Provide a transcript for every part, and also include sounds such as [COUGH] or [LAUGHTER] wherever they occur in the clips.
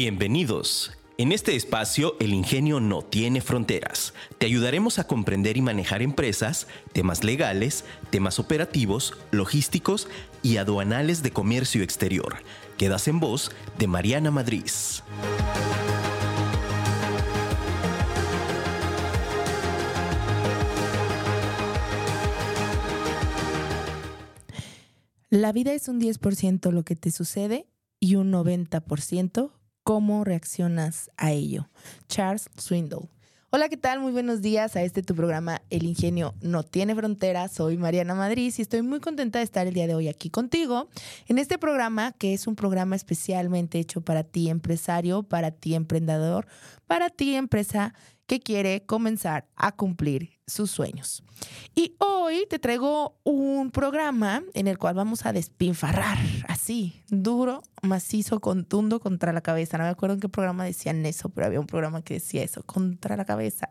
Bienvenidos. En este espacio, el ingenio no tiene fronteras. Te ayudaremos a comprender y manejar empresas, temas legales, temas operativos, logísticos y aduanales de comercio exterior. Quedas en voz de Mariana Madrid. La vida es un 10% lo que te sucede y un 90% cómo reaccionas a ello. Charles Swindoll. Hola, ¿qué tal? Muy buenos días a este tu programa El Ingenio No Tiene Fronteras. Soy Mariana Madrid y estoy muy contenta de estar el día de hoy aquí contigo en este programa que es un programa especialmente hecho para ti empresario, para ti emprendedor, para ti empresa que quiere comenzar a cumplir sus sueños. Y hoy te traigo un programa en el cual vamos a despinfarrar así, duro, macizo, contundo contra la cabeza. No me acuerdo en qué programa decían eso, pero había un programa que decía eso, contra la cabeza.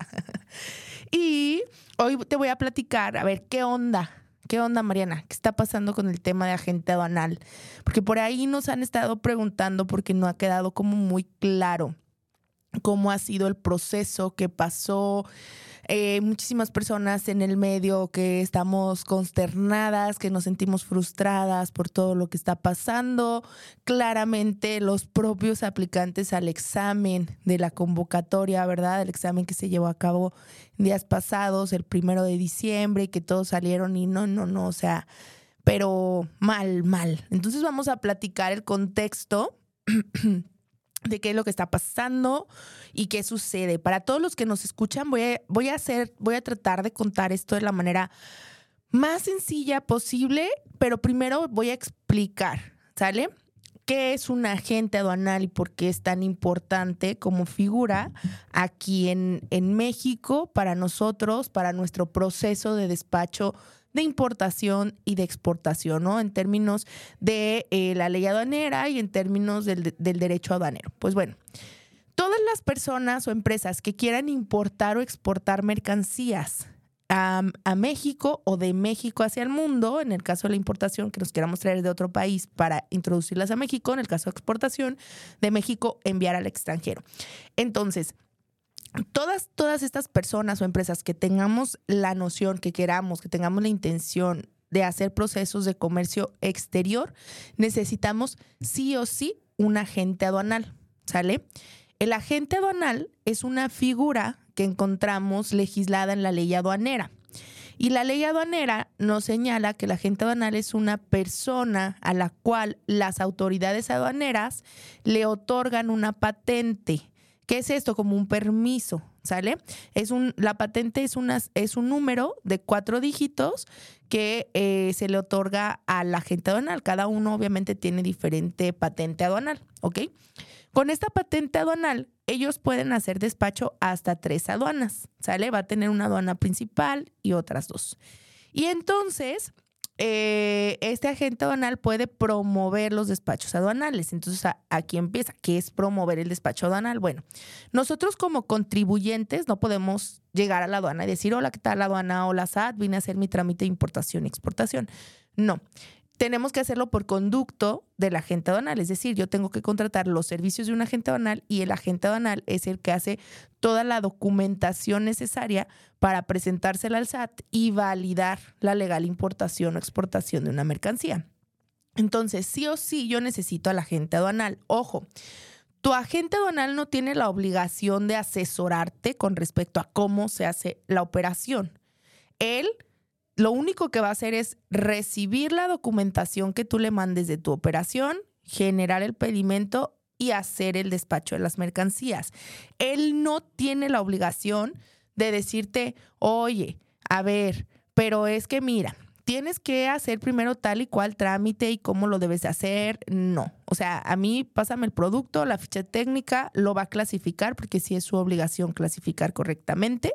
[LAUGHS] y hoy te voy a platicar, a ver, ¿qué onda? ¿Qué onda, Mariana? ¿Qué está pasando con el tema de agente aduanal? Porque por ahí nos han estado preguntando porque no ha quedado como muy claro cómo ha sido el proceso que pasó. Eh, muchísimas personas en el medio que estamos consternadas, que nos sentimos frustradas por todo lo que está pasando. Claramente los propios aplicantes al examen de la convocatoria, ¿verdad? El examen que se llevó a cabo días pasados, el primero de diciembre, que todos salieron y no, no, no, o sea, pero mal, mal. Entonces vamos a platicar el contexto [CLEARS THROAT] de qué es lo que está pasando y qué sucede. Para todos los que nos escuchan, voy a, voy a hacer, voy a tratar de contar esto de la manera más sencilla posible, pero primero voy a explicar, ¿sale? ¿Qué es un agente aduanal y por qué es tan importante como figura aquí en, en México para nosotros, para nuestro proceso de despacho de importación y de exportación, ¿no? En términos de eh, la ley aduanera y en términos del, derecho aduanero. Pues bueno, todas las personas o empresas que quieran importar o exportar mercancías a, México o de México hacia el mundo, en el caso de la importación, que nos queramos traer de otro país para introducirlas a México, en el caso de exportación, de México enviar al extranjero. Entonces, todas, todas estas personas o empresas que tengamos la noción, que queramos, que tengamos la intención de hacer procesos de comercio exterior, necesitamos sí o sí un agente aduanal, ¿sale? El agente aduanal es una figura que encontramos legislada en la ley aduanera. Y la ley aduanera nos señala que el agente aduanal es una persona a la cual las autoridades aduaneras le otorgan una patente ¿Qué es esto? Como un permiso, ¿sale? Es un, la patente es, una, es un número de cuatro dígitos que eh, se le otorga al agente aduanal. Cada uno obviamente tiene diferente patente aduanal, ¿ok? Con esta patente aduanal, ellos pueden hacer despacho hasta tres aduanas, ¿sale? Va a tener una aduana principal y otras dos. Y entonces, eh, este agente aduanal puede promover los despachos aduanales. Entonces, aquí empieza. ¿Qué es promover el despacho aduanal? Bueno, nosotros como contribuyentes no podemos llegar a la aduana y decir, hola, ¿qué tal la aduana? Hola, SAT, vine a hacer mi trámite de importación y exportación. No tenemos que hacerlo por conducto del agente aduanal. Es decir, yo tengo que contratar los servicios de un agente aduanal y el agente aduanal es el que hace toda la documentación necesaria para presentársela al SAT y validar la legal importación o exportación de una mercancía. Entonces, sí o sí, yo necesito al agente aduanal. Ojo, tu agente aduanal no tiene la obligación de asesorarte con respecto a cómo se hace la operación. Él lo único que va a hacer es recibir la documentación que tú le mandes de tu operación, generar el pedimento y hacer el despacho de las mercancías. Él no tiene la obligación de decirte, oye, a ver, pero es que mira, tienes que hacer primero tal y cual trámite y cómo lo debes de hacer. No. O sea, a mí pásame el producto, la ficha técnica, lo va a clasificar porque sí es su obligación clasificar correctamente.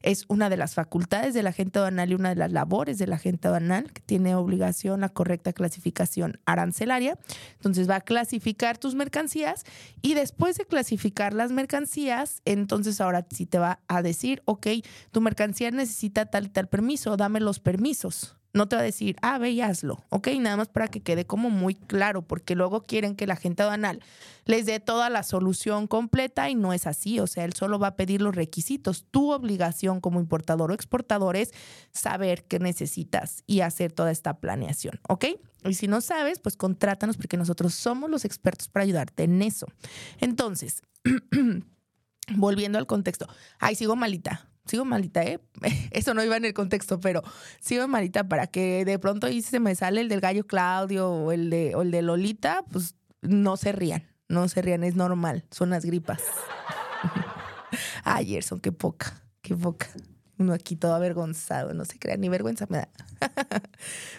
Es una de las facultades del agente aduanal y una de las labores del agente aduanal que tiene obligación la correcta clasificación arancelaria. Entonces va a clasificar tus mercancías y después de clasificar las mercancías, entonces ahora sí te va a decir, ok, tu mercancía necesita tal y tal permiso, dame los permisos. No te va a decir, ah, ve y hazlo, ¿ok? Nada más para que quede como muy claro, porque luego quieren que la gente aduanal les dé toda la solución completa y no es así. O sea, él solo va a pedir los requisitos. Tu obligación como importador o exportador es saber qué necesitas y hacer toda esta planeación, ¿ok? Y si no sabes, pues contrátanos porque nosotros somos los expertos para ayudarte en eso. Entonces, [CLEARS THROAT] volviendo al contexto. Ay, sigo malita sigo malita, ¿eh? [LAUGHS] Eso no iba en el contexto, pero sigo malita para que de pronto ahí se me sale el del gallo Claudio o el de, el de Lolita, pues no se rían, no se rían, es normal, son las gripas. [LAUGHS] Ay, Gerson, qué poca, qué poca. Uno aquí todo avergonzado, no se crea, ni vergüenza me da. [LAUGHS]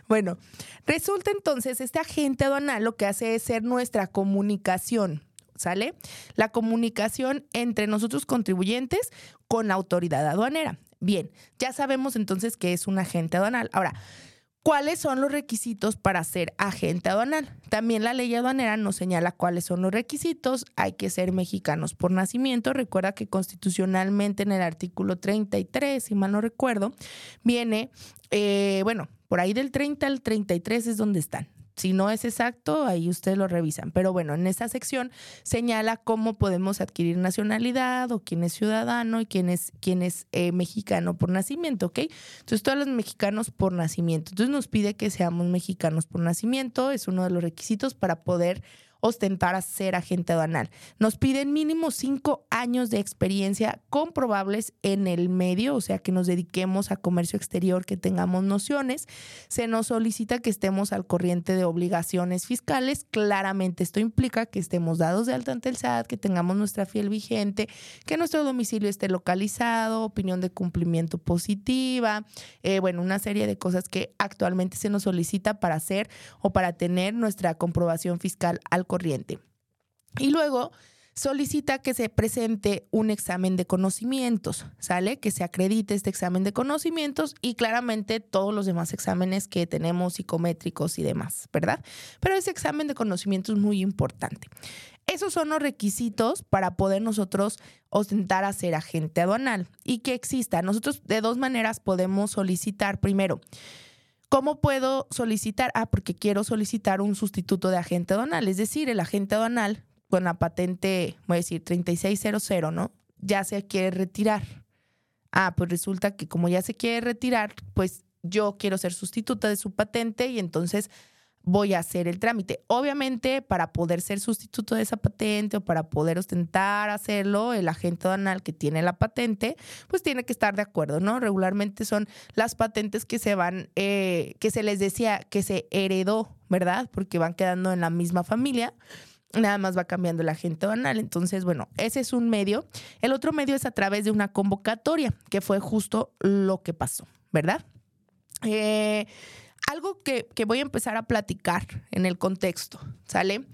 bueno, resulta entonces, este agente aduanal lo que hace es ser nuestra comunicación ¿sale? La comunicación entre nosotros contribuyentes con la autoridad aduanera. Bien, ya sabemos entonces que es un agente aduanal. Ahora, ¿cuáles son los requisitos para ser agente aduanal? También la ley aduanera nos señala cuáles son los requisitos. Hay que ser mexicanos por nacimiento. Recuerda que constitucionalmente en el artículo 33, si mal no recuerdo, viene, eh, bueno, por ahí del 30 al 33 es donde están. Si no es exacto, ahí ustedes lo revisan. Pero bueno, en esta sección señala cómo podemos adquirir nacionalidad o quién es ciudadano y quién es, quién es eh, mexicano por nacimiento, ¿ok? Entonces, todos los mexicanos por nacimiento. Entonces, nos pide que seamos mexicanos por nacimiento. Es uno de los requisitos para poder ostentar a ser agente aduanal. Nos piden mínimo cinco años de experiencia comprobables en el medio, o sea, que nos dediquemos a comercio exterior, que tengamos nociones. Se nos solicita que estemos al corriente de obligaciones fiscales. Claramente esto implica que estemos dados de alta ante el SAT, que tengamos nuestra fiel vigente, que nuestro domicilio esté localizado, opinión de cumplimiento positiva, eh, bueno, una serie de cosas que actualmente se nos solicita para hacer o para tener nuestra comprobación fiscal al corriente. Y luego solicita que se presente un examen de conocimientos, ¿sale? Que se acredite este examen de conocimientos y claramente todos los demás exámenes que tenemos psicométricos y demás, ¿verdad? Pero ese examen de conocimientos es muy importante. Esos son los requisitos para poder nosotros ostentar a ser agente aduanal y que exista. Nosotros de dos maneras podemos solicitar, primero, ¿Cómo puedo solicitar? Ah, porque quiero solicitar un sustituto de agente aduanal. Es decir, el agente aduanal con la patente, voy a decir, 3600, ¿no? Ya se quiere retirar. Ah, pues resulta que como ya se quiere retirar, pues yo quiero ser sustituta de su patente y entonces voy a hacer el trámite. Obviamente, para poder ser sustituto de esa patente o para poder ostentar hacerlo, el agente aduanal que tiene la patente, pues tiene que estar de acuerdo, ¿no? Regularmente son las patentes que se van, eh, que se les decía que se heredó, ¿verdad? Porque van quedando en la misma familia nada más va cambiando el agente aduanal. Entonces, bueno, ese es un medio. El otro medio es a través de una convocatoria, que fue justo lo que pasó, ¿verdad? Eh, algo que, voy a empezar a platicar en el contexto, ¿sale?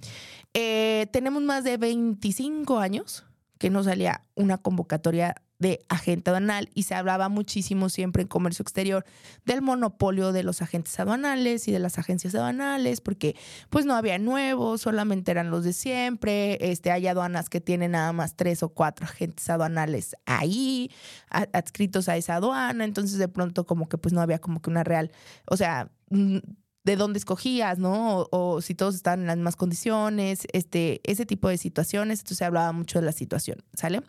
Eh, tenemos más de 25 años que no salía una convocatoria de agente aduanal y se hablaba muchísimo siempre en comercio exterior del monopolio de los agentes aduanales y de las agencias aduanales porque pues no había nuevos, solamente eran los de siempre, este, hay aduanas que tienen nada más tres o cuatro agentes aduanales ahí adscritos a esa aduana, entonces de pronto como que pues no había como que una real, o sea, de dónde escogías, ¿no? O, si todos están en las mismas condiciones, este, ese tipo de situaciones. Entonces se hablaba mucho de la situación, ¿sale?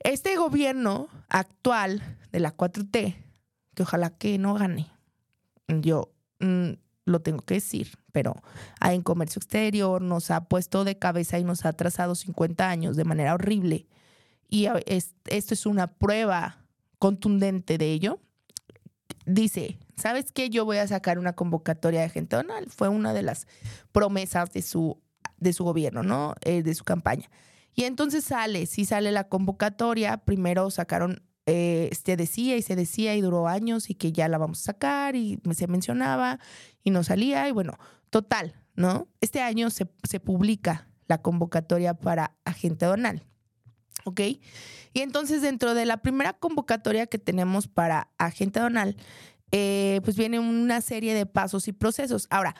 Este gobierno actual de la 4T, que ojalá que no gane, yo mm, lo tengo que decir, pero en comercio exterior nos ha puesto de cabeza y nos ha atrasado 50 años de manera horrible. Y esto es una prueba contundente de ello. Dice, ¿sabes qué? Yo voy a sacar una convocatoria de gente donal. Fue una de las promesas de su, de su gobierno, ¿no? Eh, de su campaña. Y entonces sale, sí sale la convocatoria. Primero sacaron, eh, se decía y se decía y duró años y que ya la vamos a sacar y se mencionaba y no salía. Y bueno, total, ¿no? Este año se, se publica la convocatoria para agente donal. ¿Ok? Y entonces dentro de la primera convocatoria que tenemos para agente donal, eh, pues viene una serie de pasos y procesos. Ahora,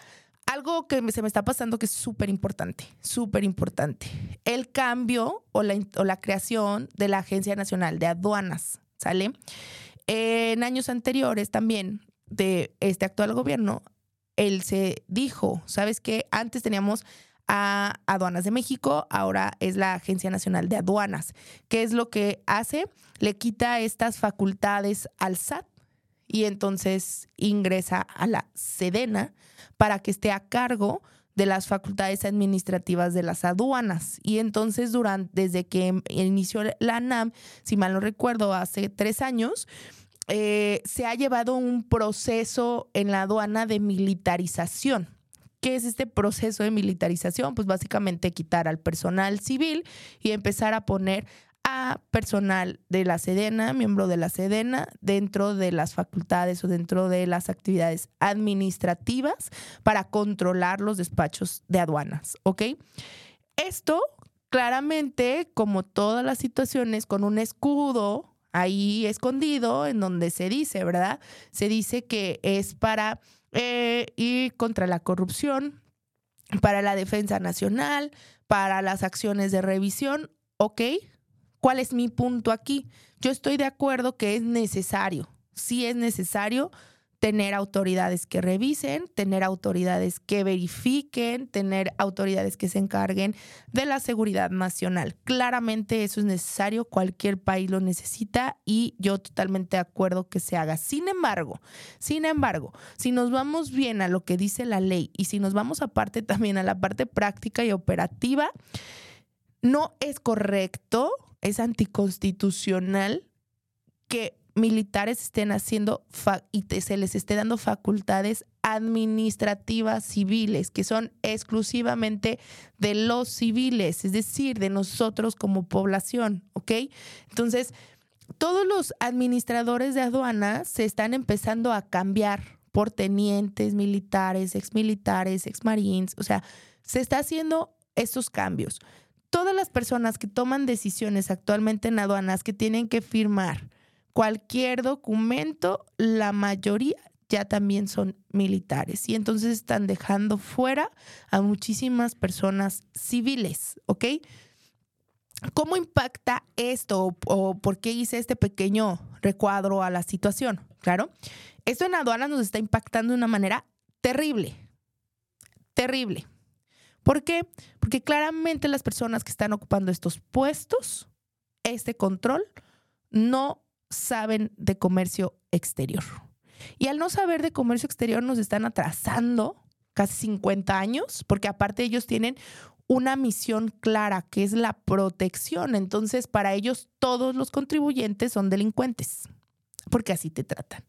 algo que se me está pasando que es súper importante, súper importante. El cambio o la, o la, creación de la Agencia Nacional de Aduanas, ¿sale? en años anteriores también de este actual gobierno, él se dijo, ¿sabes qué? Antes teníamos a Aduanas de México, ahora es la Agencia Nacional de Aduanas. ¿Qué es lo que hace? Le quita estas facultades al SAT y entonces ingresa a la Sedena para que esté a cargo de las facultades administrativas de las aduanas. Y entonces, durante, desde que inició la ANAM, si mal no recuerdo, hace tres años, eh, se ha llevado un proceso en la aduana de militarización. ¿Qué es este proceso de militarización? Pues básicamente quitar al personal civil y empezar a poner personal de la Sedena, miembro de la Sedena, dentro de las facultades o dentro de las actividades administrativas para controlar los despachos de aduanas, ¿ok? Esto claramente, como todas las situaciones, con un escudo ahí escondido en donde se dice, ¿verdad? Se dice que es para eh, ir contra la corrupción, para la defensa nacional, para las acciones de revisión, ¿ok? ¿Cuál es mi punto aquí? Yo estoy de acuerdo que es necesario, sí es necesario tener autoridades que revisen, tener autoridades que verifiquen, tener autoridades que se encarguen de la seguridad nacional. Claramente eso es necesario, cualquier país lo necesita y yo totalmente de acuerdo que se haga. Sin embargo, sin embargo, si nos vamos bien a lo que dice la ley y si nos vamos aparte también a la parte práctica y operativa, no es correcto, es anticonstitucional que militares estén haciendo y se les esté dando facultades administrativas civiles, que son exclusivamente de los civiles, es decir, de nosotros como población, ¿ok? Entonces, todos los administradores de aduanas se están empezando a cambiar por tenientes militares, exmilitares, exmarines, o sea, se está haciendo estos cambios. Todas las personas que toman decisiones actualmente en aduanas que tienen que firmar, cualquier documento, la mayoría ya también son militares y entonces están dejando fuera a muchísimas personas civiles, ¿ok? ¿Cómo impacta esto o, por qué hice este pequeño recuadro a la situación? Claro, esto en aduanas nos está impactando de una manera terrible, terrible. ¿Por qué? Porque claramente las personas que están ocupando estos puestos, este control, no saben de comercio exterior. Y al no saber de comercio exterior nos están atrasando casi 50 años, porque aparte ellos tienen una misión clara, que es la protección. Entonces, para ellos todos los contribuyentes son delincuentes, porque así te tratan.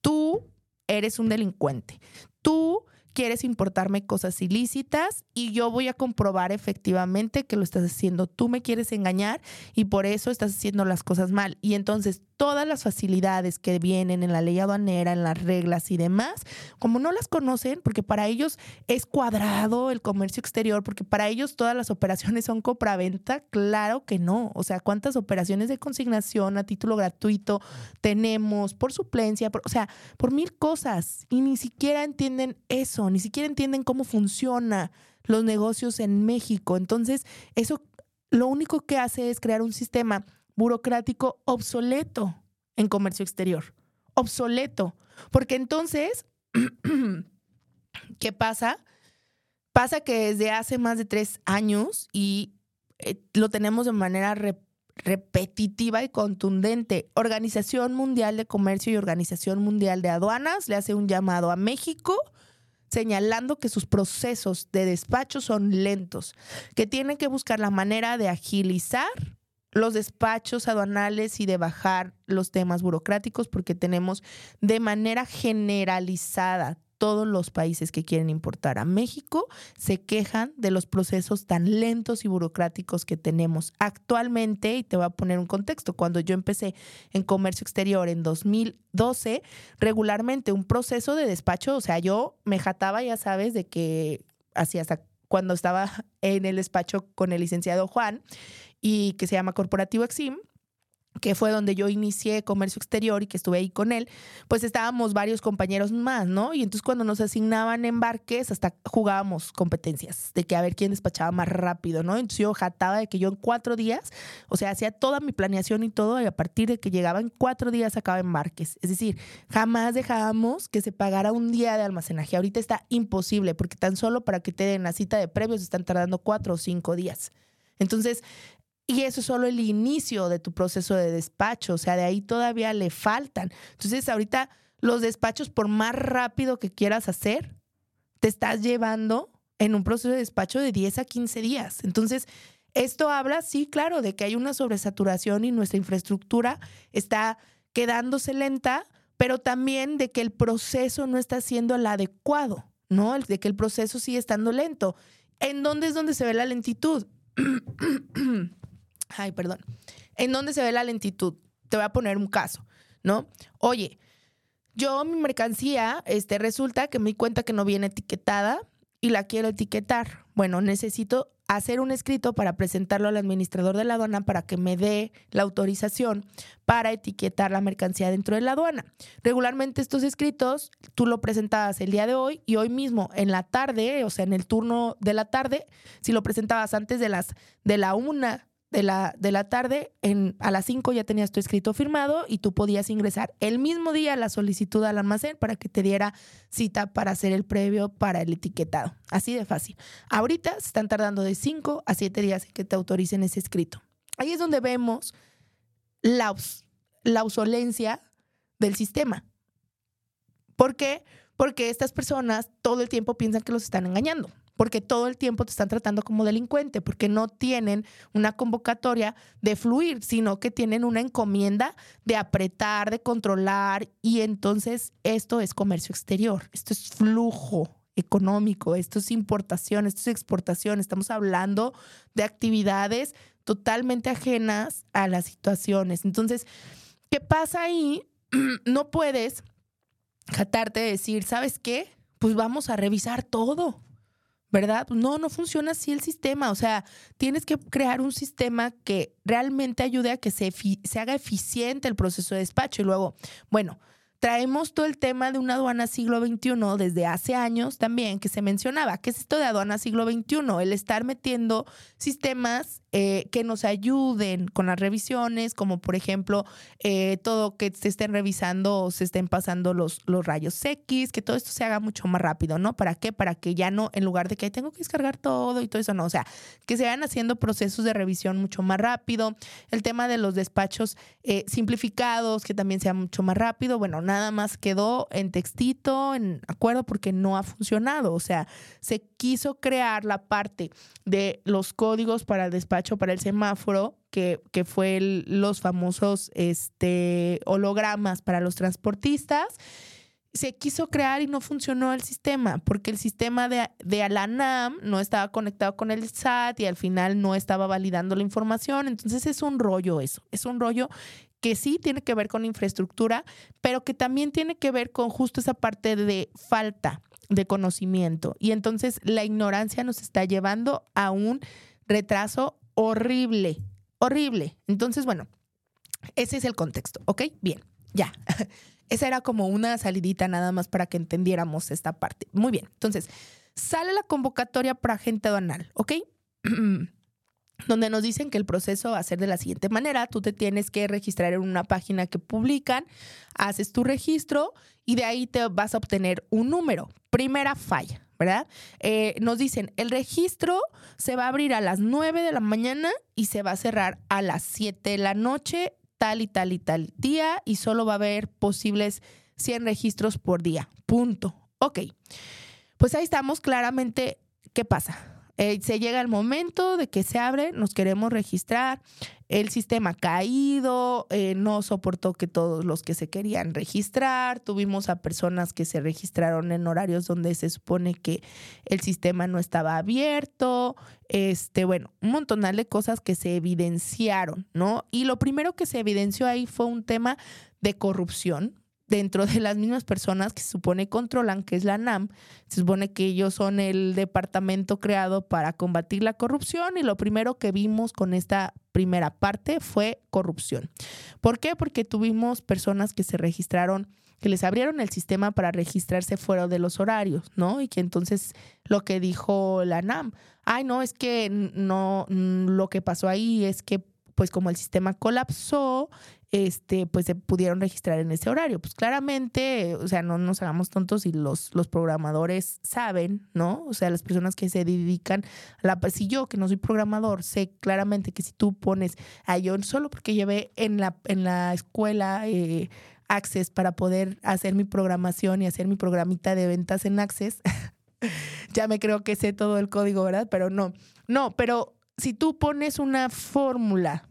Tú eres un delincuente. Tú quieres importarme cosas ilícitas y yo voy a comprobar efectivamente que lo estás haciendo. Tú me quieres engañar y por eso estás haciendo las cosas mal. Y entonces todas las facilidades que vienen en la ley aduanera, en las reglas y demás, como no las conocen, porque para ellos es cuadrado el comercio exterior, porque para ellos todas las operaciones son compra-venta, claro que no. O sea, ¿cuántas operaciones de consignación a título gratuito tenemos por suplencia? o sea, por mil cosas. Y ni siquiera entienden eso, ni siquiera entienden cómo funciona los negocios en México. Entonces, eso lo único que hace es crear un sistema burocrático obsoleto en comercio exterior. Obsoleto. Porque entonces, [CLEARS THROAT] ¿qué pasa? Pasa que desde hace más de tres años y eh, lo tenemos de manera repetitiva y contundente. Organización Mundial de Comercio y Organización Mundial de Aduanas le hace un llamado a México señalando que sus procesos de despacho son lentos, que tienen que buscar la manera de agilizar los despachos aduanales y de bajar los temas burocráticos porque tenemos de manera generalizada todos los países que quieren importar a México se quejan de los procesos tan lentos y burocráticos que tenemos actualmente. Y te voy a poner un contexto. Cuando yo empecé en comercio exterior en 2012, regularmente un proceso de despacho, o sea, yo me jataba, ya sabes, de que hacía hasta cuando estaba en el despacho con el licenciado Juan, y que se llama Corporativo Exim, que fue donde yo inicié comercio exterior y que estuve ahí con él, pues estábamos varios compañeros más, ¿no? Y entonces cuando nos asignaban embarques, hasta jugábamos competencias de que a ver quién despachaba más rápido, ¿no? Entonces yo jataba de que yo en cuatro días, o sea, hacía toda mi planeación y todo, y a partir de que llegaba en cuatro días sacaba embarques. Es decir, jamás dejábamos que se pagara un día de almacenaje. Ahorita está imposible, porque tan solo para que te den la cita de previos están tardando cuatro o cinco días. Entonces, y eso es solo el inicio de tu proceso de despacho, o sea, de ahí todavía le faltan. Entonces, ahorita los despachos, por más rápido que quieras hacer, te estás llevando en un proceso de despacho de 10 a 15 días. Entonces, esto habla, sí, claro, de que hay una sobresaturación y nuestra infraestructura está quedándose lenta, pero también de que el proceso no está siendo el adecuado, ¿no? De que el proceso sigue estando lento. ¿En dónde es donde se ve la lentitud? [CLEARS THROAT] Ay, perdón. ¿En dónde se ve la lentitud? Te voy a poner un caso, ¿no? Oye, yo mi mercancía, este, resulta que me di cuenta que no viene etiquetada y la quiero etiquetar. Bueno, necesito hacer un escrito para presentarlo al administrador de la aduana para que me dé la autorización para etiquetar la mercancía dentro de la aduana. Regularmente estos escritos tú lo presentabas el día de hoy y hoy mismo en la tarde, o sea, en el turno de la tarde, si lo presentabas antes de las de la una de la, de la tarde, a las 5 ya tenías tu escrito firmado y tú podías ingresar el mismo día la solicitud al almacén para que te diera cita para hacer el previo para el etiquetado. Así de fácil. Ahorita se están tardando de 5 a 7 días en que te autoricen ese escrito. Ahí es donde vemos la, la obsolencia del sistema. ¿Por qué? Porque estas personas todo el tiempo piensan que los están engañando porque todo el tiempo te están tratando como delincuente, porque no tienen una convocatoria de fluir, sino que tienen una encomienda de apretar, de controlar, y entonces esto es comercio exterior, esto es flujo económico, esto es importación, esto es exportación, estamos hablando de actividades totalmente ajenas a las situaciones. Entonces, ¿qué pasa ahí? [CLEARS THROAT] No puedes jatarte de decir, ¿sabes qué? Pues vamos a revisar todo ¿verdad? Pues no, no funciona así el sistema. O sea, tienes que crear un sistema que realmente ayude a que se, se haga eficiente el proceso de despacho. Y luego, bueno, traemos todo el tema de una aduana siglo XXI desde hace años también que se mencionaba. ¿Qué es esto de aduana siglo XXI? El estar metiendo sistemas eh, que nos ayuden con las revisiones, como por ejemplo eh, todo que se estén revisando o se estén pasando los, los rayos X, que todo esto se haga mucho más rápido, ¿no? ¿Para qué? Para que ya no, en lugar de que tengo que descargar todo y todo eso, no, o sea, que se vayan haciendo procesos de revisión mucho más rápido. El tema de los despachos eh, simplificados, que también sea mucho más rápido, bueno, nada más quedó en textito, en acuerdo, porque no ha funcionado. O sea, se quiso crear la parte de los códigos para el despacho, para el semáforo, que, que fue los famosos este, hologramas para los transportistas se quiso crear y no funcionó el sistema, porque el sistema de, de Alanam no estaba conectado con el SAT y al final no estaba validando la información. Entonces es un rollo eso, es un rollo que sí tiene que ver con infraestructura, pero que también tiene que ver con justo esa parte de falta de conocimiento. Y entonces la ignorancia nos está llevando a un retraso horrible, horrible. Entonces, bueno, ese es el contexto, ¿ok? Bien, ya. [LAUGHS] Esa era como una salidita nada más para que entendiéramos esta parte. Muy bien, entonces, sale la convocatoria para agente aduanal, ¿ok? [CLEARS THROAT] donde nos dicen que el proceso va a ser de la siguiente manera. Tú te tienes que registrar en una página que publican, haces tu registro y de ahí te vas a obtener un número. Primera falla, ¿verdad? Eh, nos dicen, el registro se va a abrir a las 9 de la mañana y se va a cerrar a las 7 de la noche, tal y tal y tal día, y solo va a haber posibles 100 registros por día. Punto. Ok. Pues ahí estamos claramente. ¿Qué pasa? Eh, se llega el momento de que se abre, nos queremos registrar, el sistema caído, eh, no soportó que todos los que se querían registrar, tuvimos a personas que se registraron en horarios donde se supone que el sistema no estaba abierto, este, bueno, un montón de cosas que se evidenciaron, ¿no? Y lo primero que se evidenció ahí fue un tema de corrupción, dentro de las mismas personas que se supone controlan, que es la NAM, se supone que ellos son el departamento creado para combatir la corrupción y lo primero que vimos con esta primera parte fue corrupción. ¿Por qué? Porque tuvimos personas que se registraron que les abrieron el sistema para registrarse fuera de los horarios, ¿no? Y que entonces lo que dijo la NAM, ay, no, es que no, lo que pasó ahí es que pues como el sistema colapsó, este, pues se pudieron registrar en ese horario. Pues claramente, o sea, no nos hagamos tontos y los, los programadores saben, ¿no? O sea, las personas que se dedican a la... Si yo, que no soy programador, sé claramente que si tú pones a yo solo porque llevé en la, en la escuela... Eh, Access para poder hacer mi programación y hacer mi programita de ventas en Access. [LAUGHS] ya me creo que sé todo el código, ¿verdad? Pero no, no, pero si tú pones una fórmula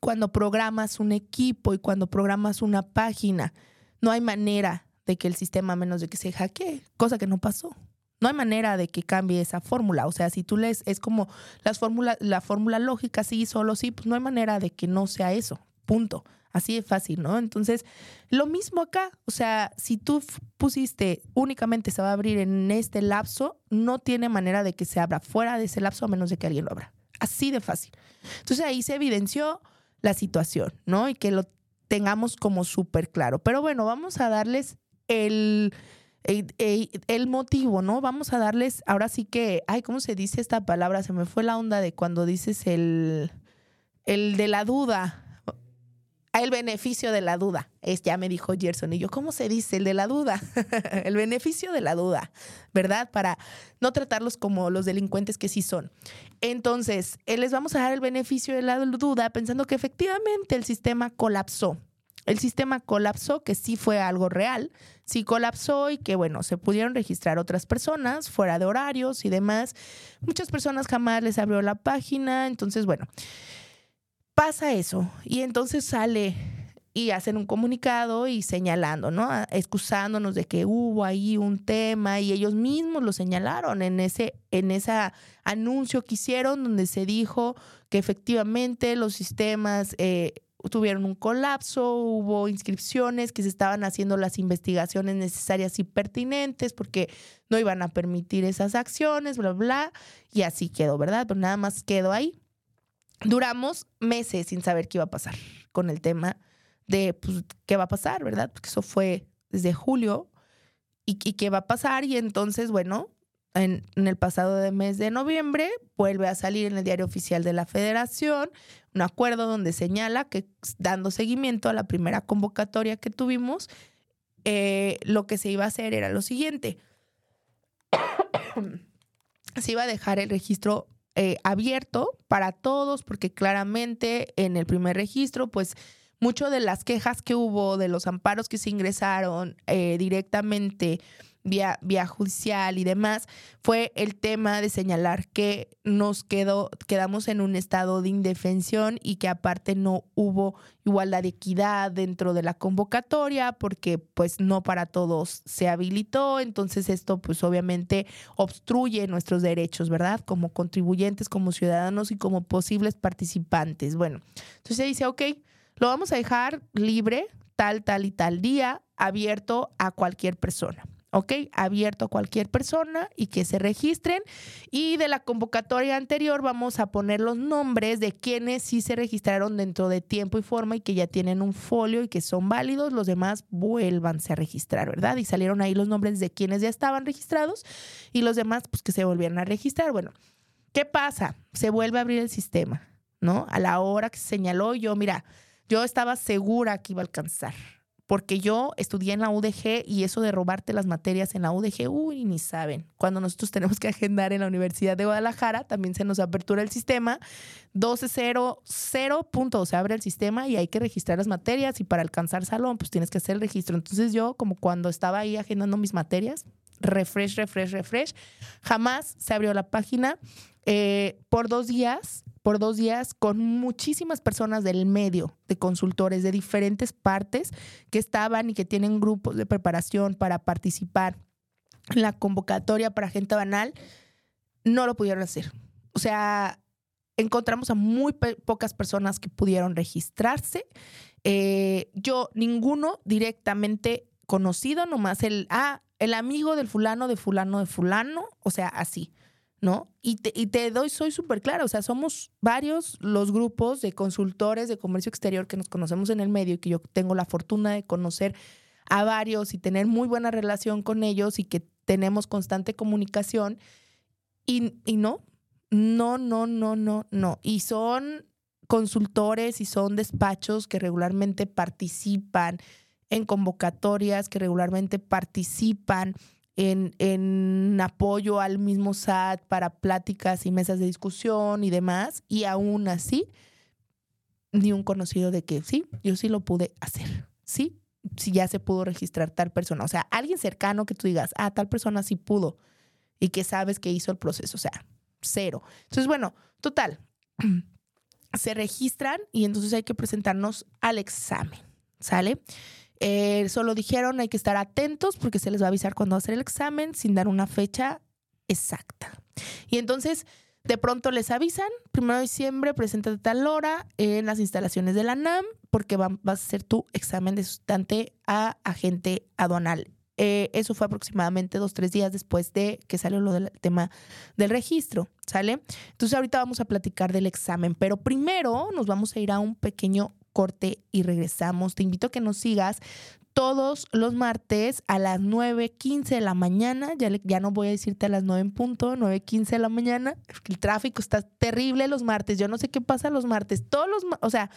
cuando programas un equipo y cuando programas una página, no hay manera de que el sistema, a menos de que se hackee, cosa que no pasó. No hay manera de que cambie esa fórmula. O sea, si tú lees, es como las fórmulas, la fórmula lógica, sí, solo sí, pues no hay manera de que no sea eso. Punto. Así de fácil, ¿no? Entonces, lo mismo acá, o sea, si tú pusiste únicamente se va a abrir en este lapso, no tiene manera de que se abra fuera de ese lapso a menos de que alguien lo abra. Así de fácil. Entonces ahí se evidenció la situación, ¿no? Y que lo tengamos como súper claro. Pero bueno, vamos a darles el, el, el, motivo, ¿no? Vamos a darles, ahora sí que, ay, ¿cómo se dice esta palabra? Se me fue la onda de cuando dices el, el de la duda el beneficio de la duda. Es, ya me dijo Gerson. Y yo, ¿cómo se dice? El de la duda. [LAUGHS] el beneficio de la duda, ¿verdad? Para no tratarlos como los delincuentes que sí son. Entonces, eh, les vamos a dar el beneficio de la duda pensando que efectivamente el sistema colapsó. El sistema colapsó, que sí fue algo real, sí colapsó y que, bueno, se pudieron registrar otras personas fuera de horarios y demás. Muchas personas jamás les abrió la página, entonces, bueno, pasa eso y entonces sale y hacen un comunicado y señalando, ¿no? Excusándonos de que hubo ahí un tema y ellos mismos lo señalaron en ese en ese anuncio que hicieron donde se dijo que efectivamente los sistemas eh, tuvieron un colapso, hubo inscripciones, que se estaban haciendo las investigaciones necesarias y pertinentes porque no iban a permitir esas acciones, bla, bla, y así quedó, ¿verdad? Pero nada más quedó ahí duramos meses sin saber qué iba a pasar con el tema de pues, qué va a pasar, ¿verdad? Porque eso fue desde julio y, qué va a pasar. Y entonces, bueno, en, el pasado de mes de noviembre vuelve a salir en el diario oficial de la federación un acuerdo donde señala que dando seguimiento a la primera convocatoria que tuvimos, eh, lo que se iba a hacer era lo siguiente. [COUGHS] se iba a dejar el registro eh, abierto para todos, porque claramente en el primer registro, pues mucho de las quejas que hubo, de los amparos que se ingresaron eh, directamente vía, vía judicial y demás, fue el tema de señalar que nos quedó, quedamos en un estado de indefensión y que aparte no hubo igualdad de equidad dentro de la convocatoria porque pues no para todos se habilitó, entonces esto pues obviamente obstruye nuestros derechos, ¿verdad? Como contribuyentes, como ciudadanos y como posibles participantes. Bueno, entonces se dice, ok, lo vamos a dejar libre tal, tal y tal día, abierto a cualquier persona. ¿Ok? Abierto a cualquier persona y que se registren. Y de la convocatoria anterior vamos a poner los nombres de quienes sí se registraron dentro de tiempo y forma y que ya tienen un folio y que son válidos. Los demás vuélvanse a registrar, ¿verdad? Y salieron ahí los nombres de quienes ya estaban registrados y los demás, pues que se volvieran a registrar. Bueno, ¿qué pasa? Se vuelve a abrir el sistema, ¿no? A la hora que se señaló, yo, mira, yo estaba segura que iba a alcanzar porque yo estudié en la UDG y eso de robarte las materias en la UDG, uy, ni saben. Cuando nosotros [LAUGHS] tenemos que agendar en la Universidad de Guadalajara, también se nos apertura el sistema, 12.00 punto, se abre el sistema y hay que registrar las materias y para alcanzar salón, pues tienes que hacer el registro. Entonces yo, como cuando estaba ahí agendando mis materias, refresh, refresh, refresh, jamás se abrió la página. Eh, por dos días por dos días con muchísimas personas del medio, de consultores de diferentes partes que estaban y que tienen grupos de preparación para participar en la convocatoria para gente banal, no lo pudieron hacer. O sea, encontramos a muy pocas personas que pudieron registrarse. Eh, yo, ninguno directamente conocido, nomás el, ah, el amigo del fulano, de fulano, de fulano, o sea, así, ¿no? Y te, y te doy, soy súper clara, o sea, somos varios los grupos de consultores de comercio exterior que nos conocemos en el medio y que yo tengo la fortuna de conocer a varios y tener muy buena relación con ellos y que tenemos constante comunicación. Y, y no, no, no, no, no, no. Y son consultores y son despachos que regularmente participan en convocatorias, que regularmente participan en, en, apoyo al mismo SAT para pláticas y mesas de discusión y demás. Y aún así, ni un conocido de que sí, yo sí lo pude hacer. Sí, si ya se pudo registrar tal persona. O sea, alguien cercano que tú digas, ah, tal persona sí pudo y que sabes que hizo el proceso. O sea, cero. Entonces, bueno, total, [CLEARS THROAT] se registran y entonces hay que presentarnos al examen, ¿sale? Eh, solo dijeron hay que estar atentos porque se les va a avisar cuando va a hacer el examen sin dar una fecha exacta. Y entonces de pronto les avisan, primero de diciembre, preséntate tal hora en las instalaciones de la NAM porque vas a hacer tu examen de sustante a agente aduanal. Eh, eso fue aproximadamente dos, tres días después de que salió lo del tema del registro, ¿sale? Entonces ahorita vamos a platicar del examen, pero primero nos vamos a ir a un pequeño corte y regresamos. Te invito a que nos sigas todos los martes a las 9.15 de la mañana. Ya, ya no voy a decirte a las 9 en punto, 9.15 de la mañana. El tráfico está terrible los martes. Yo no sé qué pasa los martes. Todos los, o sea,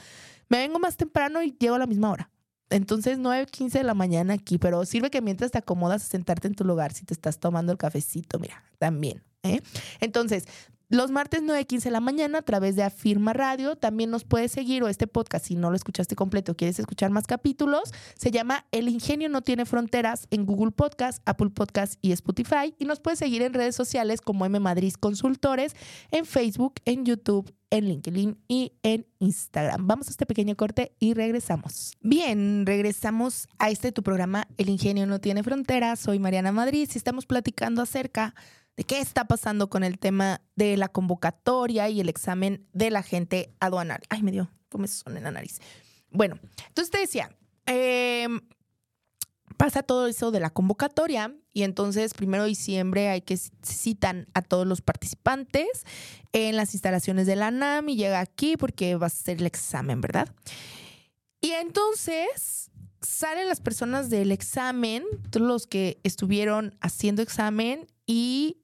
me vengo más temprano y llego a la misma hora. Entonces, 9.15 de la mañana aquí, pero sirve que mientras te acomodas a sentarte en tu lugar, si te estás tomando el cafecito, mira, también. ¿eh? Entonces, los martes 9.15 de la mañana a través de Afirma Radio. También nos puedes seguir o este podcast, si no lo escuchaste completo, quieres escuchar más capítulos, se llama El Ingenio no tiene fronteras en Google Podcast, Apple Podcast y Spotify. Y nos puedes seguir en redes sociales como M Madrid Consultores, en Facebook, en YouTube, en LinkedIn y en Instagram. Vamos a este pequeño corte y regresamos. Bien, regresamos a este tu programa El Ingenio no tiene fronteras. Soy Mariana Madrid y estamos platicando acerca de qué está pasando con el tema de la convocatoria y el examen de la gente aduanal. Ay, me dio son en la nariz. Bueno, entonces te decía, em, pasa todo eso de la convocatoria y entonces primero de diciembre hay que citan a todos los participantes en las instalaciones de la NAM y llega aquí porque va a ser el examen, ¿verdad? Y entonces salen las personas del examen, todos los que estuvieron haciendo examen y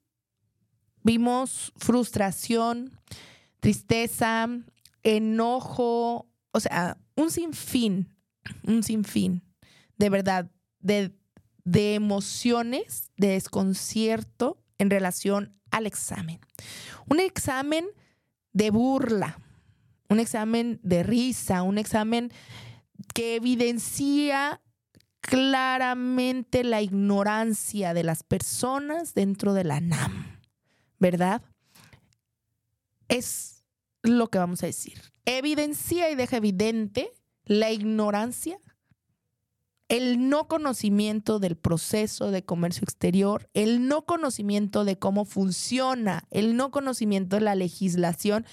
Vimos frustración, tristeza, enojo, o sea, un sinfín, un sinfín, de verdad, de, emociones, de desconcierto en relación al examen. Un examen de burla, un examen de risa, un examen que evidencia claramente la ignorancia de las personas dentro de la NAM. ¿verdad? Es lo que vamos a decir. Evidencia y deja evidente la ignorancia, el no conocimiento del proceso de comercio exterior, el no conocimiento de cómo funciona, el no conocimiento de la legislación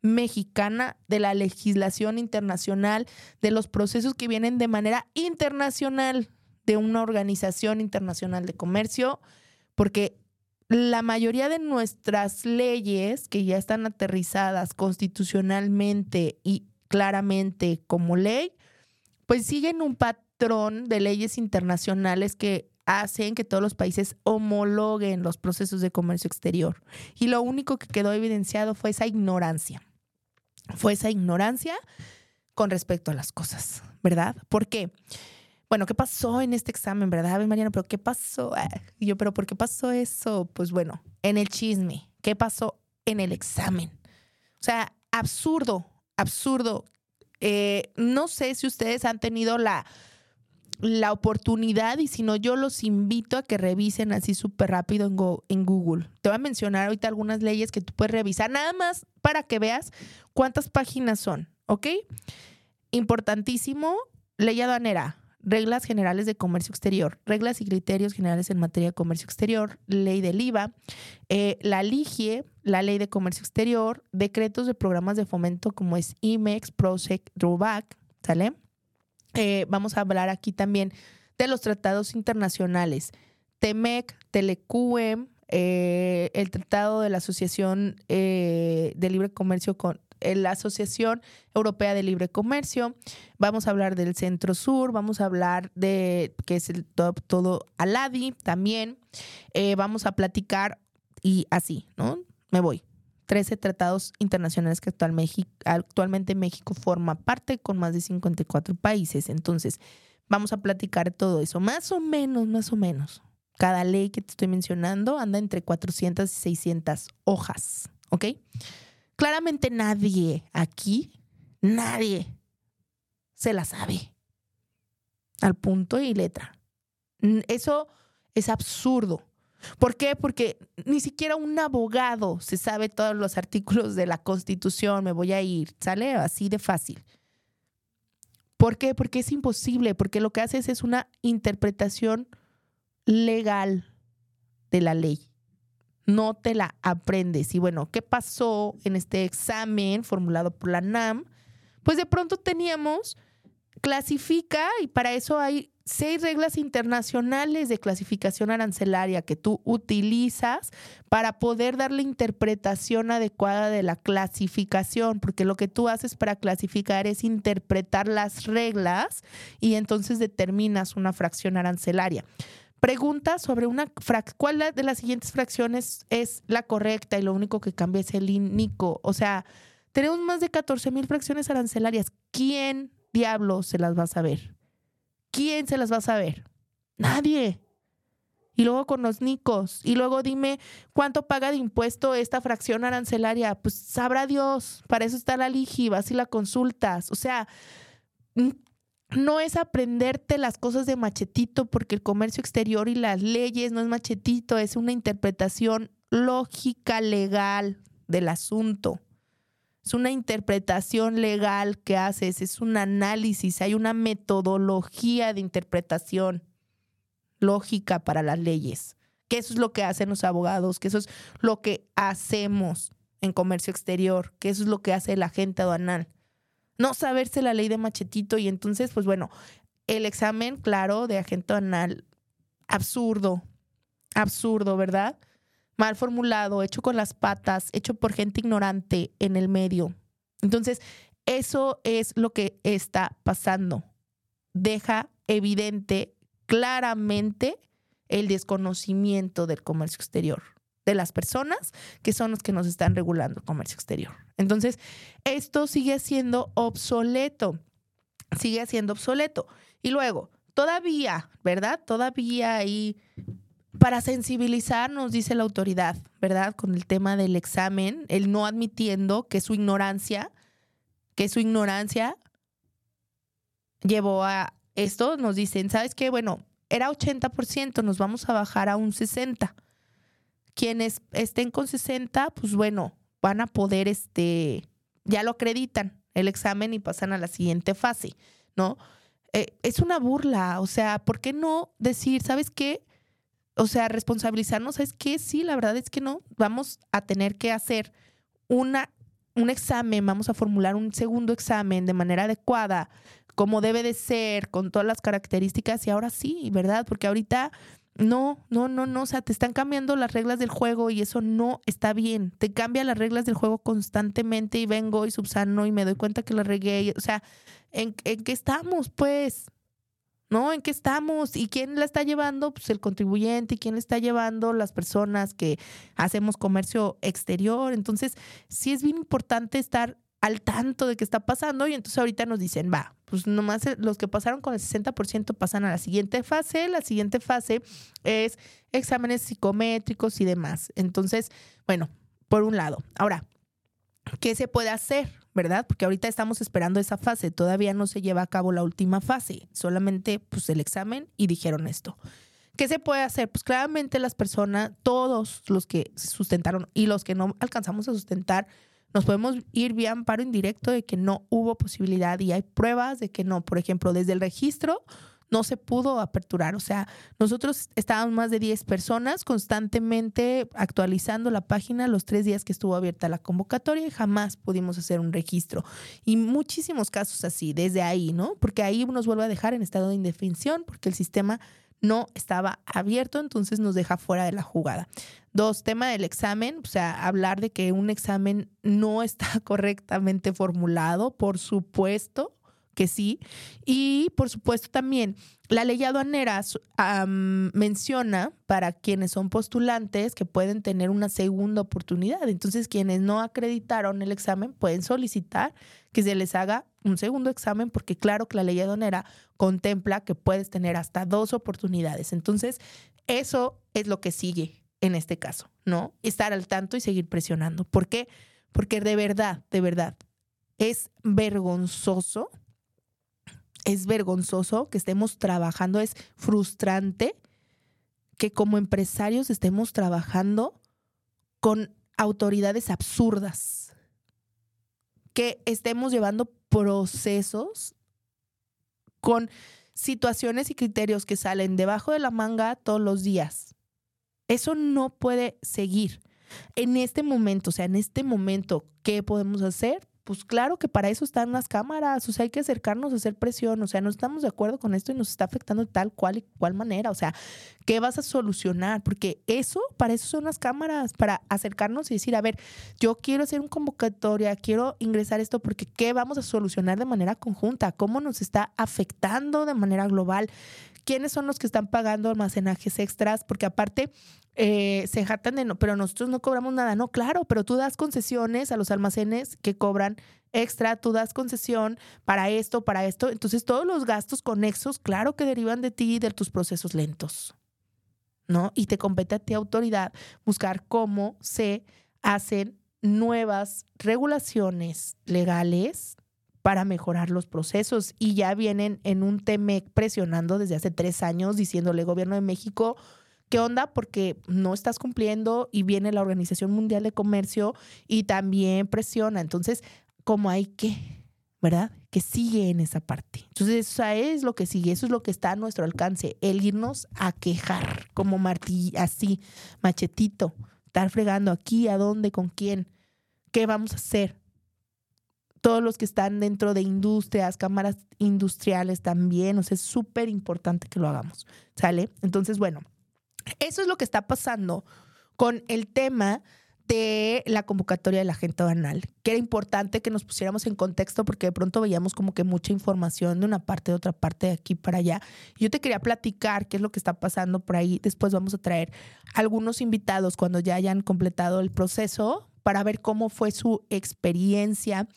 mexicana, de la legislación internacional, de los procesos que vienen de manera internacional de una organización internacional de comercio, porque la mayoría de nuestras leyes que ya están aterrizadas constitucionalmente y claramente como ley, pues siguen un patrón de leyes internacionales que hacen que todos los países homologuen los procesos de comercio exterior. Y lo único que quedó evidenciado fue esa ignorancia. Fue esa ignorancia con respecto a las cosas, ¿verdad? ¿Por qué? bueno, ¿qué pasó en este examen, verdad, Mariana? ¿Pero qué pasó? Ah, y yo, ¿pero por qué pasó eso? Pues bueno, en el chisme, ¿qué pasó en el examen? O sea, absurdo, absurdo. Eh, no sé si ustedes han tenido la, la oportunidad y si no, yo los invito a que revisen así súper rápido en, en Google. Te voy a mencionar ahorita algunas leyes que tú puedes revisar, nada más para que veas cuántas páginas son, ¿ok? Importantísimo, ley aduanera reglas generales de comercio exterior, reglas y criterios generales en materia de comercio exterior, ley del IVA, eh, la LIGIE, la ley de comercio exterior, decretos de programas de fomento como es IMEX, PROSEC, DROBAC, ¿sale? Eh, vamos a hablar aquí también de los tratados internacionales, TEMEC, TELECUEM, eh, el Tratado de la Asociación de Libre Comercio con la Asociación Europea de Libre Comercio, vamos a hablar del Centro Sur, vamos a hablar de que es el todo, todo Aladi también, eh, vamos a platicar y así, ¿no? Me voy. 13 tratados internacionales que actualmente México forma parte con más de 54 países. Entonces, vamos a platicar todo eso. Más o menos, más o menos. Cada ley que te estoy mencionando anda entre 400 y 600 hojas, ¿ok? Claramente nadie aquí, nadie se la sabe al punto y letra. Eso es absurdo. ¿Por qué? Porque ni siquiera un abogado se sabe todos los artículos de la Constitución, me voy a ir, sale así de fácil. ¿Por qué? Porque es imposible, porque lo que haces es una interpretación legal de la ley no te la aprendes. Y bueno, ¿qué pasó en este examen formulado por la NAM? Pues de pronto teníamos clasifica y para eso hay seis reglas internacionales de clasificación arancelaria que tú utilizas para poder dar la interpretación adecuada de la clasificación, porque lo que tú haces para clasificar es interpretar las reglas y entonces determinas una fracción arancelaria. Pregunta sobre una cuál de las siguientes fracciones es la correcta y lo único que cambia es el INICO. O sea, tenemos más de 14 mil fracciones arancelarias. ¿Quién diablo se las va a saber? ¿Quién se las va a saber? Nadie. Y luego con los nicos. Y luego dime cuánto paga de impuesto esta fracción arancelaria. Pues sabrá Dios. Para eso está la LIGI. Vas y la consultas. O sea, no es aprenderte las cosas de machetito porque el comercio exterior y las leyes no es machetito, es una interpretación lógica legal del asunto. Es una interpretación legal que haces, es un análisis, hay una metodología de interpretación lógica para las leyes. Que eso es lo que hacen los abogados, que eso es lo que hacemos en comercio exterior, que eso es lo que hace la gente aduanal no saberse la ley de machetito y entonces, pues bueno, el examen, claro, de agente anal, absurdo, absurdo, ¿verdad? Mal formulado, hecho con las patas, hecho por gente ignorante en el medio. Entonces, eso es lo que está pasando. Deja evidente claramente el desconocimiento del comercio exterior de las personas que son los que nos están regulando el comercio exterior. Entonces, esto sigue siendo obsoleto, sigue siendo obsoleto. Y luego, todavía, ¿verdad? Todavía ahí para sensibilizarnos, dice la autoridad, ¿verdad? Con el tema del examen, el no admitiendo que su ignorancia, que su ignorancia llevó a esto, nos dicen, ¿sabes qué? Bueno, era 80%, nos vamos a bajar a un 60%. Quienes estén con 60, pues bueno, van a poder, este, ya lo acreditan el examen y pasan a la siguiente fase, ¿no? Eh, es una burla, o sea, ¿por qué no decir, ¿sabes qué? O sea, responsabilizarnos, ¿sabes qué? Sí, la verdad es que no, vamos a tener que hacer una, un examen, vamos a formular un segundo examen de manera adecuada, como debe de ser, con todas las características, y ahora sí, ¿verdad? Porque ahorita no, no, no, no, o sea, te están cambiando las reglas del juego y eso no está bien. Te cambia las reglas del juego constantemente y vengo y subsano y me doy cuenta que la regué. O sea, ¿en, ¿en qué estamos? Pues, ¿no? ¿En qué estamos? ¿Y quién la está llevando? Pues el contribuyente. ¿Y quién la está llevando? Las personas que hacemos comercio exterior. Entonces, sí es bien importante estar al tanto de qué está pasando y entonces ahorita nos dicen, va, pues nomás eh, los que pasaron con el 60% pasan a la siguiente fase, la siguiente fase es exámenes psicométricos y demás. Entonces, bueno, por un lado. Ahora, ¿qué se puede hacer? ¿Verdad? Porque ahorita estamos esperando esa fase, todavía no se lleva a cabo la última fase, solamente pues el examen y dijeron esto. ¿Qué se puede hacer? Pues claramente las personas, todos los que sustentaron y los que no alcanzamos a sustentar, nos podemos ir vía amparo indirecto de que no hubo posibilidad y hay pruebas de que no. Por ejemplo, desde el registro no se pudo aperturar. O sea, nosotros estábamos más de 10 personas constantemente actualizando la página los tres días que estuvo abierta la convocatoria y jamás pudimos hacer un registro. Y muchísimos casos así, desde ahí, ¿no? Porque ahí nos vuelve a dejar en estado de indefinición porque el sistema no estaba abierto, entonces nos deja fuera de la jugada. Dos, tema del examen, o sea, hablar de que un examen no [LAUGHS] está correctamente formulado, por supuesto, que sí. Y por supuesto también la ley aduanera menciona para quienes son postulantes que pueden tener una segunda oportunidad. Entonces, quienes no acreditaron el examen pueden solicitar que se les haga un segundo examen porque claro que la ley aduanera contempla que puedes tener hasta dos oportunidades. Entonces, eso es lo que sigue en este caso, ¿no? Estar al tanto y seguir presionando. ¿Por qué? Porque de verdad, de verdad, es vergonzoso es vergonzoso que estemos trabajando, es frustrante que como empresarios estemos trabajando con autoridades absurdas, que estemos llevando procesos con situaciones y criterios que salen debajo de la manga todos los días. Eso no puede seguir. En este momento, o sea, en este momento, ¿qué podemos hacer? Pues claro que para eso están las cámaras, o sea, hay que acercarnos a hacer presión, o sea, no estamos de acuerdo con esto y nos está afectando de tal cual y cual manera, o sea, ¿qué vas a solucionar? Porque eso, para eso son las cámaras, para acercarnos y decir, a ver, yo quiero hacer un convocatoria, quiero ingresar esto porque ¿qué vamos a solucionar de manera conjunta? ¿Cómo nos está afectando de manera global? ¿Quiénes son los que están pagando almacenajes extras? Porque aparte, eh, se jatan de no, pero nosotros no cobramos nada. No, claro, pero tú das concesiones a los almacenes que cobran extra, tú das concesión para esto, para esto. Entonces, todos los gastos conexos, claro que derivan de ti y de tus procesos lentos. ¿No? Y te compete a ti, autoridad, buscar cómo se hacen nuevas regulaciones legales para mejorar los procesos. Y ya vienen en un TEMEC presionando desde hace tres años, diciéndole, gobierno de México, ¿Qué onda? Porque no estás cumpliendo y viene la Organización Mundial de Comercio y también presiona. Entonces, como hay que, ¿verdad? Que sigue en esa parte. Entonces, eso es lo que sigue, eso es lo que está a nuestro alcance, el irnos a quejar como así, machetito, estar fregando aquí, a dónde, con quién, qué vamos a hacer. Todos los que están dentro de industrias, cámaras industriales también, o sea, es súper importante que lo hagamos, ¿sale? Entonces, bueno, eso es lo que está pasando con el tema de la convocatoria de la gente banal, que era importante que nos pusiéramos en contexto porque de pronto veíamos como que mucha información de una parte, de otra parte, de aquí para allá. Yo te quería platicar qué es lo que está pasando por ahí. Después vamos a traer algunos invitados cuando ya hayan completado el proceso para ver cómo fue su experiencia,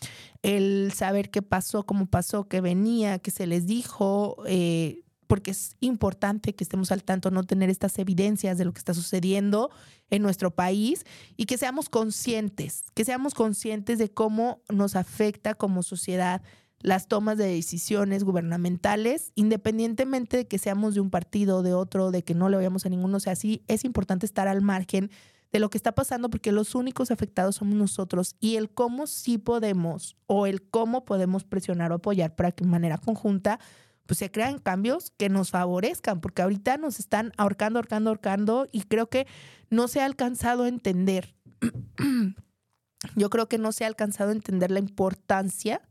el saber qué pasó, cómo pasó, qué venía, qué se les dijo, eh, porque es importante que estemos al tanto, no tener estas evidencias de lo que está sucediendo en nuestro país y que seamos conscientes, que seamos conscientes de cómo nos afecta como sociedad las tomas de decisiones gubernamentales, independientemente de que seamos de un partido o de otro, de que no le vayamos a ninguno, o sea, sí es importante estar al margen de lo que está pasando porque los únicos afectados somos nosotros y el cómo sí podemos o el cómo podemos presionar o apoyar para que de manera conjunta pues se crean cambios que nos favorezcan, porque ahorita nos están ahorcando, ahorcando, ahorcando y creo que no se ha alcanzado a entender, [CLEARS THROAT] yo creo que no se ha alcanzado a entender la importancia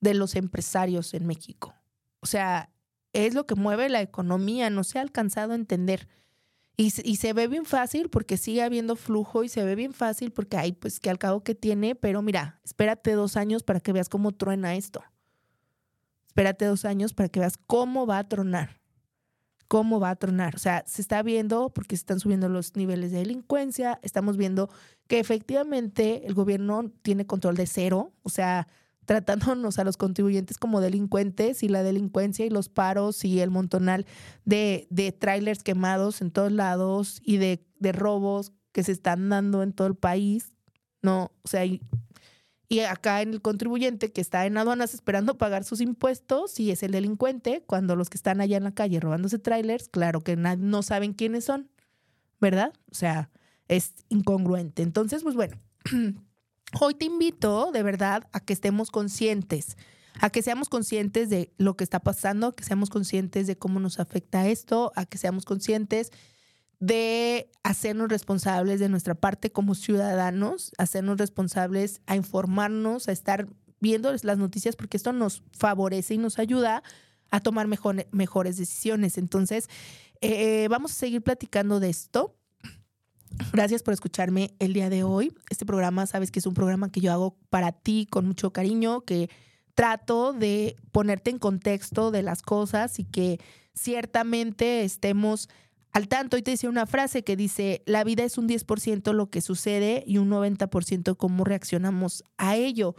de los empresarios en México. O sea, es lo que mueve la economía, no se ha alcanzado a entender. Y, se ve bien fácil porque sigue habiendo flujo y se ve bien fácil porque hay pues que al cabo que tiene, pero mira, espérate dos años para que veas cómo truena esto. Espérate dos años para que veas cómo va a tronar. Cómo va a tronar. O sea, se está viendo porque se están subiendo los niveles de delincuencia. Estamos viendo que efectivamente el gobierno tiene control de cero. O sea, tratándonos a los contribuyentes como delincuentes y la delincuencia y los paros y el montonal de, de trailers quemados en todos lados y de, de robos que se están dando en todo el país. No, o sea, y acá en el contribuyente que está en aduanas esperando pagar sus impuestos y es el delincuente, cuando los que están allá en la calle robándose trailers, claro que no saben quiénes son, ¿verdad? O sea, es incongruente. Entonces, pues bueno, [CLEARS THROAT] hoy te invito de verdad a que estemos conscientes, a que seamos conscientes de lo que está pasando, a que seamos conscientes de cómo nos afecta esto, a que seamos conscientes de hacernos responsables de nuestra parte como ciudadanos, hacernos responsables a informarnos, a estar viendo las noticias, porque esto nos favorece y nos ayuda a tomar mejores decisiones. Entonces, eh, vamos a seguir platicando de esto. Gracias por escucharme el día de hoy. Este programa, sabes que es un programa que yo hago para ti con mucho cariño, que trato de ponerte en contexto de las cosas y que ciertamente estemos al tanto. Hoy te decía una frase que dice, la vida es un 10% lo que sucede y un 90% cómo reaccionamos a ello.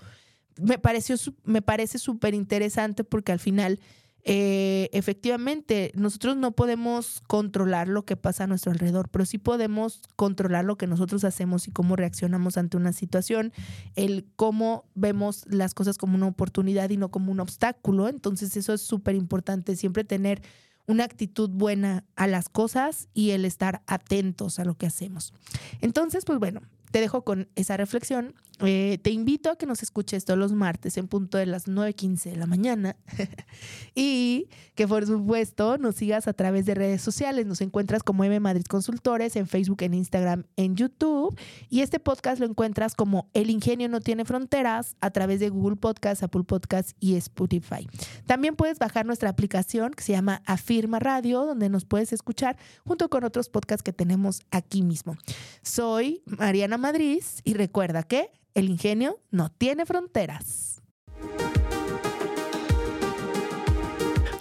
Me, pareció, me parece súper interesante porque al final eh, efectivamente, nosotros no podemos controlar lo que pasa a nuestro alrededor, pero sí podemos controlar lo que nosotros hacemos y cómo reaccionamos ante una situación, el cómo vemos las cosas como una oportunidad y no como un obstáculo. Entonces eso es súper importante, siempre tener una actitud buena a las cosas y el estar atentos a lo que hacemos. Entonces, pues bueno, te dejo con esa reflexión. Eh, te invito a que nos escuches todos los martes en punto de las 9.15 de la mañana [LAUGHS] y que por supuesto nos sigas a través de redes sociales. Nos encuentras como M Madrid Consultores en Facebook, en Instagram, en YouTube y este podcast lo encuentras como El Ingenio No Tiene Fronteras a través de Google Podcast, Apple Podcast y Spotify. También puedes bajar nuestra aplicación que se llama Afirma Radio donde nos puedes escuchar junto con otros podcasts que tenemos aquí mismo. Soy Mariana Madrid y recuerda que el ingenio no tiene fronteras.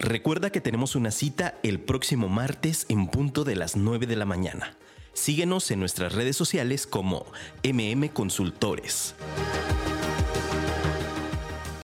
Recuerda que tenemos una cita el próximo martes en punto de las 9 de la mañana. Síguenos en nuestras redes sociales como MM Consultores.